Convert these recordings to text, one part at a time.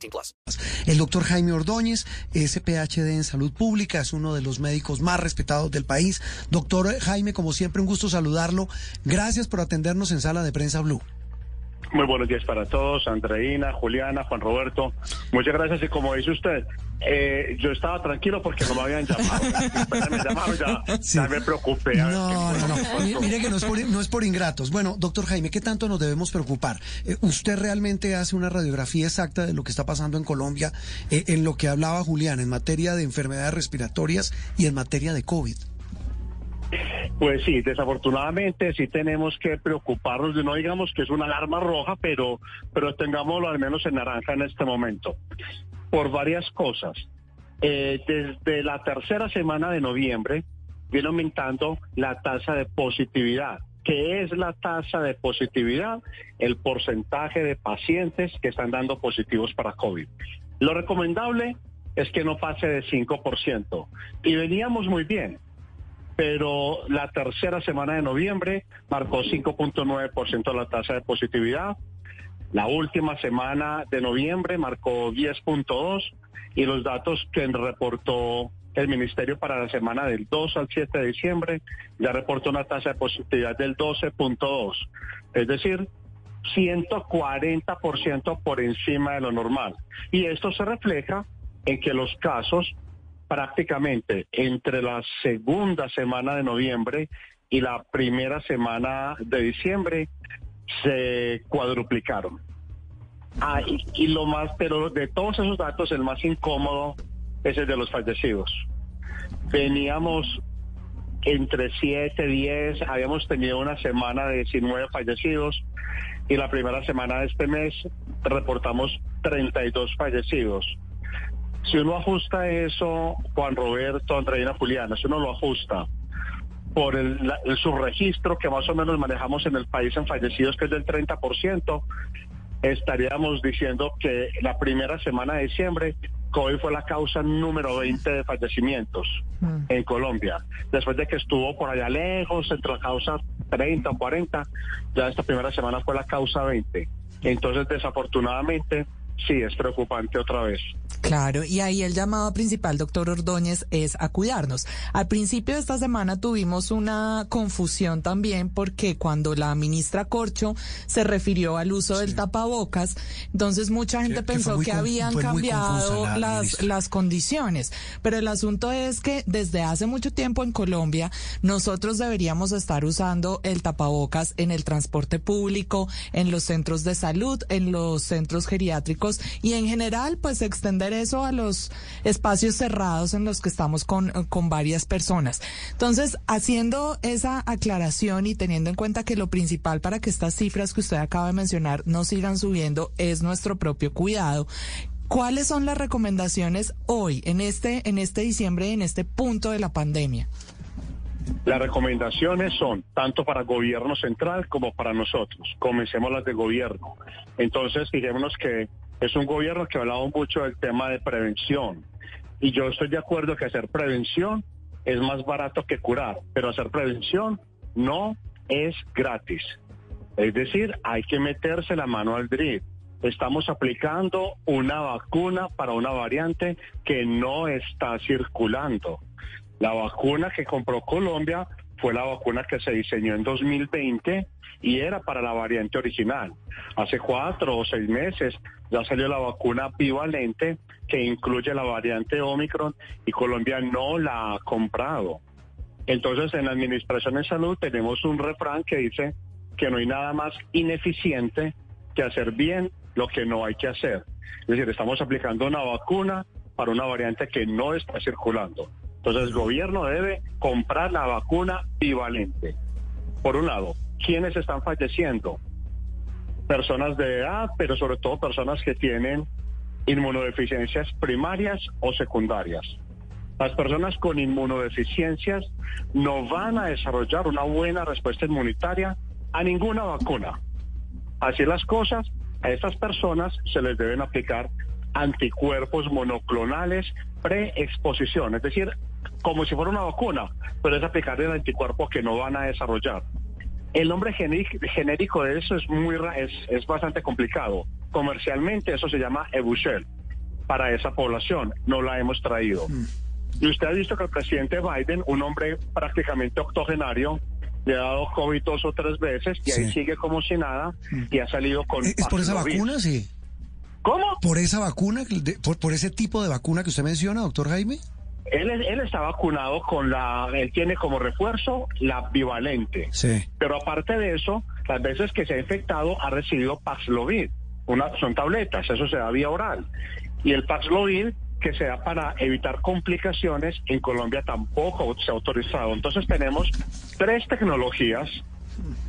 18 plus. El doctor Jaime Ordóñez es PhD en salud pública, es uno de los médicos más respetados del país. Doctor Jaime, como siempre, un gusto saludarlo. Gracias por atendernos en Sala de Prensa Blue. Muy buenos días para todos, Andreina, Juliana, Juan Roberto. Muchas gracias y como dice usted, eh, yo estaba tranquilo porque no me habían llamado. Me llamaron, ya, Sí. ya me preocupé. No, no, no. Mire que no es, por, no es por ingratos. Bueno, doctor Jaime, ¿qué tanto nos debemos preocupar? Eh, ¿Usted realmente hace una radiografía exacta de lo que está pasando en Colombia eh, en lo que hablaba Julián en materia de enfermedades respiratorias y en materia de COVID? Pues sí, desafortunadamente sí tenemos que preocuparnos, no digamos que es una alarma roja, pero, pero tengámoslo al menos en naranja en este momento, por varias cosas. Eh, desde la tercera semana de noviembre viene aumentando la tasa de positividad. ¿Qué es la tasa de positividad? El porcentaje de pacientes que están dando positivos para COVID. Lo recomendable es que no pase de 5%. Y veníamos muy bien pero la tercera semana de noviembre marcó 5.9% la tasa de positividad. La última semana de noviembre marcó 10.2 y los datos que reportó el ministerio para la semana del 2 al 7 de diciembre ya reportó una tasa de positividad del 12.2, es decir, 140% por encima de lo normal. Y esto se refleja en que los casos prácticamente entre la segunda semana de noviembre y la primera semana de diciembre se cuadruplicaron. Ah, y, y lo más, pero de todos esos datos, el más incómodo es el de los fallecidos. Veníamos entre 7, 10, habíamos tenido una semana de 19 fallecidos y la primera semana de este mes reportamos 32 fallecidos. Si uno ajusta eso, Juan Roberto, Andreina Juliana, si uno lo ajusta por el, la- el subregistro que más o menos manejamos en el país en fallecidos, que es del 30%, estaríamos diciendo que la primera semana de diciembre COVID fue la causa número 20 de fallecimientos en Colombia. Después de que estuvo por allá lejos, entre la causa 30 o 40, ya esta primera semana fue la causa 20. Entonces, desafortunadamente, sí, es preocupante otra vez. Claro, y ahí el llamado principal, doctor Ordóñez, es a cuidarnos. Al principio de esta semana tuvimos una confusión también porque cuando la ministra Corcho se refirió al uso del tapabocas, entonces mucha gente Que- pensó que habían cambiado la las, ministra. las condiciones. Pero el asunto es que desde hace mucho tiempo en Colombia nosotros deberíamos estar usando el tapabocas en el transporte público, en los centros de salud, en los centros geriátricos y en general pues extender eso a los espacios cerrados en los que estamos con, con varias personas. Entonces, haciendo esa aclaración y teniendo en cuenta que lo principal para que estas cifras que usted acaba de mencionar no sigan subiendo es nuestro propio cuidado. ¿Cuáles son las recomendaciones hoy, en este, en este diciembre, en este punto de la pandemia? Las recomendaciones son tanto para gobierno central como para nosotros. Comencemos las de gobierno. Entonces, fijémonos que es un gobierno que ha hablado mucho del tema de prevención. Y yo estoy de acuerdo que hacer prevención es más barato que curar, pero hacer prevención no es gratis. Es decir, hay que meterse la mano al drip. Estamos aplicando una vacuna para una variante que no está circulando. La vacuna que compró Colombia fue la vacuna que se diseñó en 2020 y era para la variante original. Hace cuatro o seis meses ya salió la vacuna bivalente que incluye la variante Omicron y Colombia no la ha comprado. Entonces, en la Administración de Salud tenemos un refrán que dice que no hay nada más ineficiente que hacer bien lo que no hay que hacer. Es decir, estamos aplicando una vacuna para una variante que no está circulando. Entonces, el gobierno debe comprar la vacuna bivalente. Por un lado, ¿quiénes están falleciendo? Personas de edad, pero sobre todo personas que tienen inmunodeficiencias primarias o secundarias. Las personas con inmunodeficiencias no van a desarrollar una buena respuesta inmunitaria a ninguna vacuna. Así las cosas, a estas personas se les deben aplicar anticuerpos monoclonales preexposición, es decir, como si fuera una vacuna, pero es aplicar el anticuerpo que no van a desarrollar. El nombre genérico de eso es muy es, es bastante complicado. Comercialmente eso se llama Ebushel para esa población. No la hemos traído. Mm. Y usted ha visto que el presidente Biden, un hombre prácticamente octogenario, le ha dado COVID dos o tres veces y ahí sigue como si nada mm. y ha salido con... ¿Es por esa vacuna, sí? ¿Cómo? ¿Por esa vacuna, por, por ese tipo de vacuna que usted menciona, doctor Jaime? Él, él, está vacunado con la, él tiene como refuerzo la bivalente. Sí. Pero aparte de eso, las veces que se ha infectado ha recibido Paxlovid. Una, son tabletas, eso se da vía oral. Y el Paxlovid que se da para evitar complicaciones, en Colombia tampoco se ha autorizado. Entonces tenemos tres tecnologías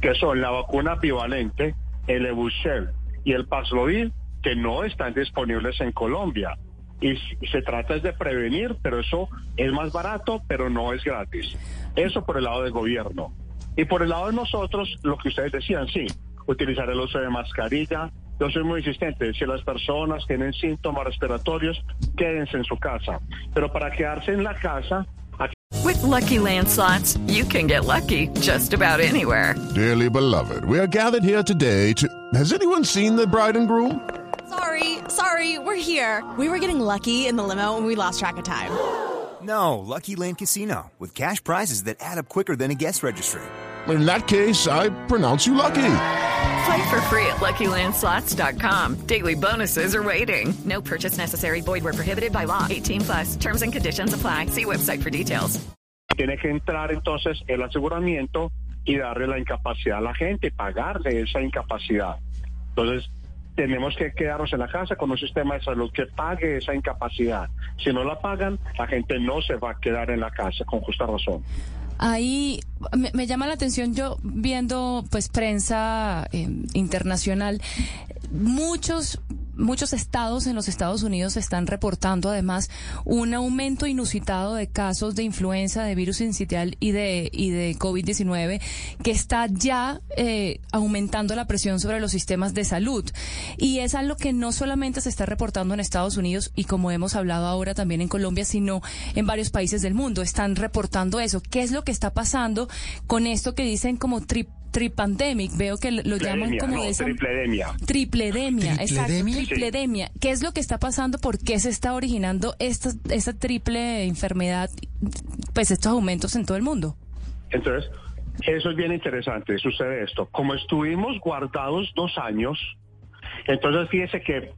que son la vacuna bivalente, el Evushel y el Paxlovid que no están disponibles en Colombia. Y se trata de prevenir, pero eso es más barato, pero no es gratis. Eso por el lado del gobierno. Y por el lado de nosotros, lo que ustedes decían, sí, utilizar el uso de mascarilla. Yo soy muy insistente, si las personas tienen síntomas respiratorios, quédense en su casa. Pero para quedarse en la casa, With lucky landslots, you can get lucky just about anywhere. Dearly beloved, we are gathered here today to. Has anyone seen the bride and groom? Sorry, sorry, we're here. We were getting lucky in the limo and we lost track of time. No, Lucky Land Casino, with cash prizes that add up quicker than a guest registry. In that case, I pronounce you lucky. Play for free at LuckyLandSlots.com. Daily bonuses are waiting. No purchase necessary. Void where prohibited by law. 18 plus. Terms and conditions apply. See website for details. Tiene que entrar entonces el aseguramiento y darle la incapacidad a la gente, pagarle esa incapacidad. Entonces, tenemos que quedarnos en la casa con un sistema de salud que pague esa incapacidad. Si no la pagan, la gente no se va a quedar en la casa, con justa razón. Ahí me, llama la atención yo viendo pues prensa eh, internacional, muchos muchos estados en los Estados Unidos están reportando además un aumento inusitado de casos de influenza, de virus incitial y de, y de COVID-19 que está ya eh, aumentando la presión sobre los sistemas de salud. Y es algo que no solamente se está reportando en Estados Unidos y como hemos hablado ahora también en Colombia, sino en varios países del mundo. Están reportando eso. ¿Qué es lo que está pasando con esto que dicen como trip tripandemic, veo que lo llaman como no, esa... Tripledemia. Tripledemia, exacto, tripledemia. ¿Qué es lo que está pasando? ¿Por qué se está originando esta, esta triple enfermedad, pues estos aumentos en todo el mundo? Entonces, eso es bien interesante, sucede esto. Como estuvimos guardados dos años, entonces fíjese que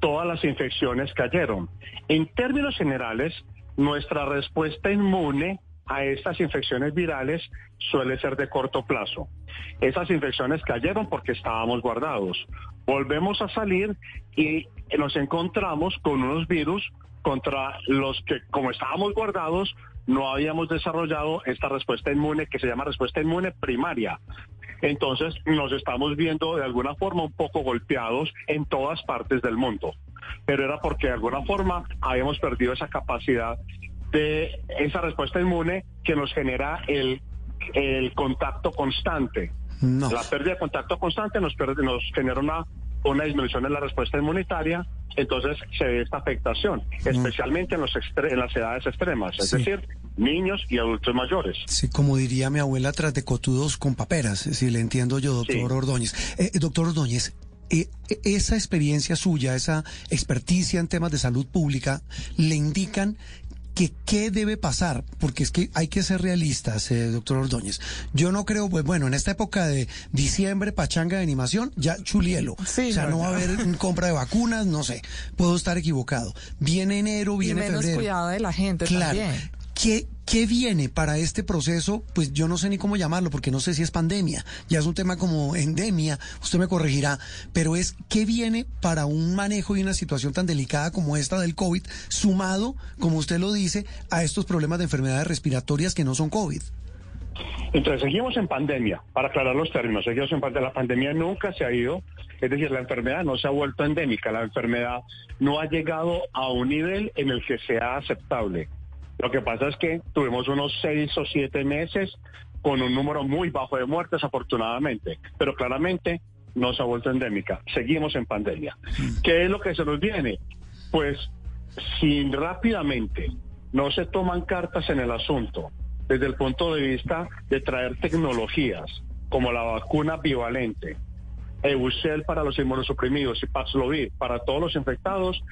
todas las infecciones cayeron. En términos generales, nuestra respuesta inmune a estas infecciones virales suele ser de corto plazo. Esas infecciones cayeron porque estábamos guardados. Volvemos a salir y nos encontramos con unos virus contra los que, como estábamos guardados, no habíamos desarrollado esta respuesta inmune que se llama respuesta inmune primaria. Entonces nos estamos viendo de alguna forma un poco golpeados en todas partes del mundo. Pero era porque de alguna forma habíamos perdido esa capacidad de esa respuesta inmune que nos genera el, el contacto constante. La pérdida de contacto constante nos, nos genera una, una disminución en la respuesta inmunitaria, entonces se ve esta afectación, especialmente en, los en las edades extremas, es decir, niños y adultos mayores. Sí, como diría mi abuela, tras de cotudos con paperas, si le entiendo yo, doctor Ordóñez. Eh, eh, doctor Ordóñez, eh, esa experiencia suya, esa experticia en temas de salud pública, le indican que qué debe pasar, porque es que hay que ser realistas, eh, doctor Ordóñez. Yo no creo, pues bueno, en esta época de diciembre, pachanga de animación, ya chulielo. o sea, no, va a haber compra de vacunas, no sé, puedo estar equivocado. Viene enero, viene y menos cuidado de la gente claro. también. ¿Qué, ¿Qué viene para este proceso? Pues yo no sé ni cómo llamarlo, porque no sé si es pandemia, ya es un tema como endemia, usted me corregirá, pero es qué viene para un manejo y una situación tan delicada como esta del COVID, sumado, como usted lo dice, a estos problemas de enfermedades respiratorias que no son COVID. Entonces, seguimos en pandemia, para aclarar los términos, seguimos en pandemia. La pandemia nunca se ha ido, es decir, la enfermedad no se ha vuelto endémica, la enfermedad no ha llegado a un nivel en el que sea aceptable. Lo que pasa es que tuvimos unos seis o siete meses con un número muy bajo de muertes, afortunadamente, pero claramente no se ha vuelto endémica. Seguimos en pandemia. ¿Qué es lo que se nos viene? Pues si rápidamente no se toman cartas en el asunto desde el punto de vista de traer tecnologías como la vacuna bivalente, Eusel para los inmunosuprimidos y Paxlovid para todos los infectados,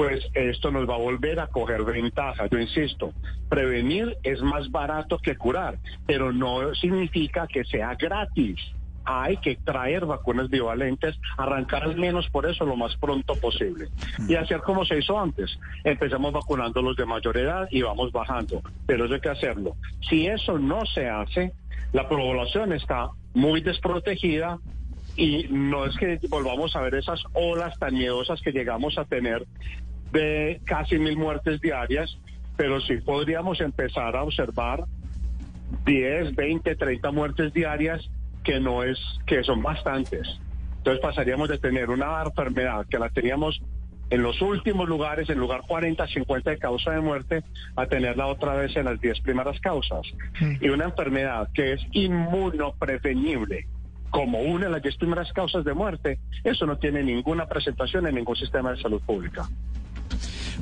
pues esto nos va a volver a coger ventaja. Yo insisto, prevenir es más barato que curar, pero no significa que sea gratis hay que traer vacunas bivalentes, arrancar al menos por eso lo más pronto posible. Y hacer como se hizo antes. Empezamos vacunando a los de mayor edad y vamos bajando. Pero eso hay que hacerlo. Si eso no se hace, la población está muy desprotegida y no es que volvamos a ver esas olas tan miedosas que llegamos a tener de casi mil muertes diarias, pero sí podríamos empezar a observar 10, 20, 30 muertes diarias que no es, que son bastantes. Entonces pasaríamos de tener una enfermedad que la teníamos en los últimos lugares, en lugar 40, 50 de causa de muerte, a tenerla otra vez en las 10 primeras causas. Y una enfermedad que es inmunoprevenible, como una de las 10 primeras causas de muerte, eso no tiene ninguna presentación en ningún sistema de salud pública.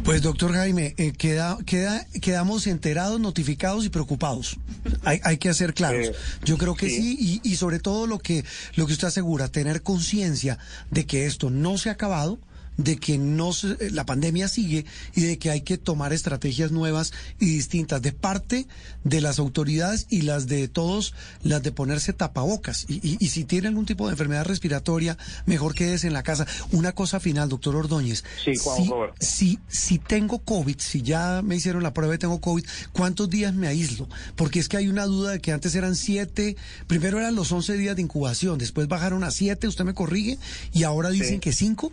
Pues doctor Jaime, eh, queda, queda, quedamos enterados, notificados y preocupados. Hay, hay que hacer claros. Eh, Yo creo que sí, sí y, y, sobre todo lo que, lo que usted asegura, tener conciencia de que esto no se ha acabado, de que no se, eh, la pandemia sigue y de que hay que tomar estrategias nuevas y distintas de parte de las autoridades y las de todos, las de ponerse tapabocas. Y, y, y si tiene algún tipo de enfermedad respiratoria, mejor quédese en la casa. Una cosa final, doctor Ordóñez. Sí, Juan si, si, si tengo COVID, si ya me hicieron la prueba y tengo COVID, ¿cuántos días me aíslo? Porque es que hay una duda de que antes eran siete, primero eran los 11 días de incubación, después bajaron a siete, usted me corrige, y ahora dicen Sí. que cinco.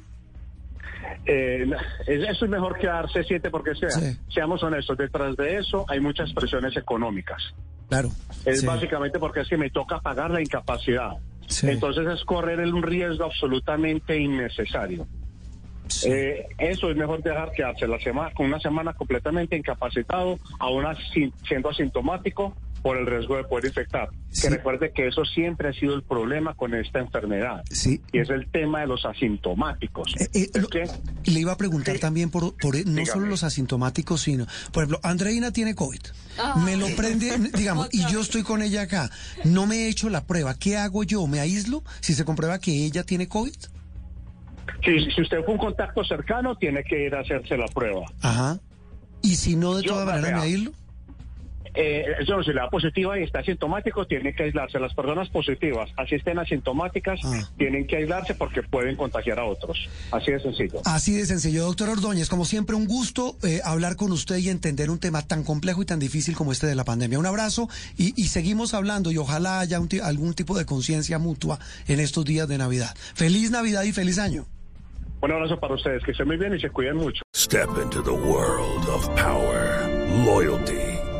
Eh, es- eso es mejor quedarse siete porque sea. Sí. Seamos honestos, detrás de eso hay muchas presiones económicas. Claro. Es Sí. básicamente porque es que me toca pagar la incapacidad. Sí. Entonces es correr un riesgo absolutamente innecesario. Eh, eso es mejor dejar quedarse la semana, con una semana completamente incapacitado, aún así siendo asintomático por el riesgo de poder infectar. Sí. Que recuerde que eso siempre ha sido el problema con esta enfermedad. Sí. Y es el tema de los asintomáticos. Eh, eh, es lo- que le iba a preguntar Sí. también por, por no Dígame. solo los asintomáticos, sino, por ejemplo, Andreina tiene COVID. Me lo prende, digamos, y yo estoy con ella acá. No me he hecho la prueba. ¿Qué hago yo? ¿Me aíslo si se comprueba que ella tiene COVID? si, si usted fue un contacto cercano, tiene que ir a hacerse la prueba. Ajá. Y si no, de todas maneras, me aíslo. Eh, le da positiva y está asintomático, tiene que aislarse. Las personas positivas, así estén asintomáticas, Ah. tienen que aislarse porque pueden contagiar a otros. Así de sencillo. Así de sencillo. Doctor Ordóñez, como siempre, un gusto eh, hablar con usted y entender un tema tan complejo y tan difícil como este de la pandemia. Un abrazo y, y seguimos hablando y ojalá haya un algún tipo de conciencia mutua en estos días de Navidad. Feliz Navidad y feliz año. Un abrazo para ustedes, que estén muy bien y se cuiden mucho. Step into the world of power, loyalty,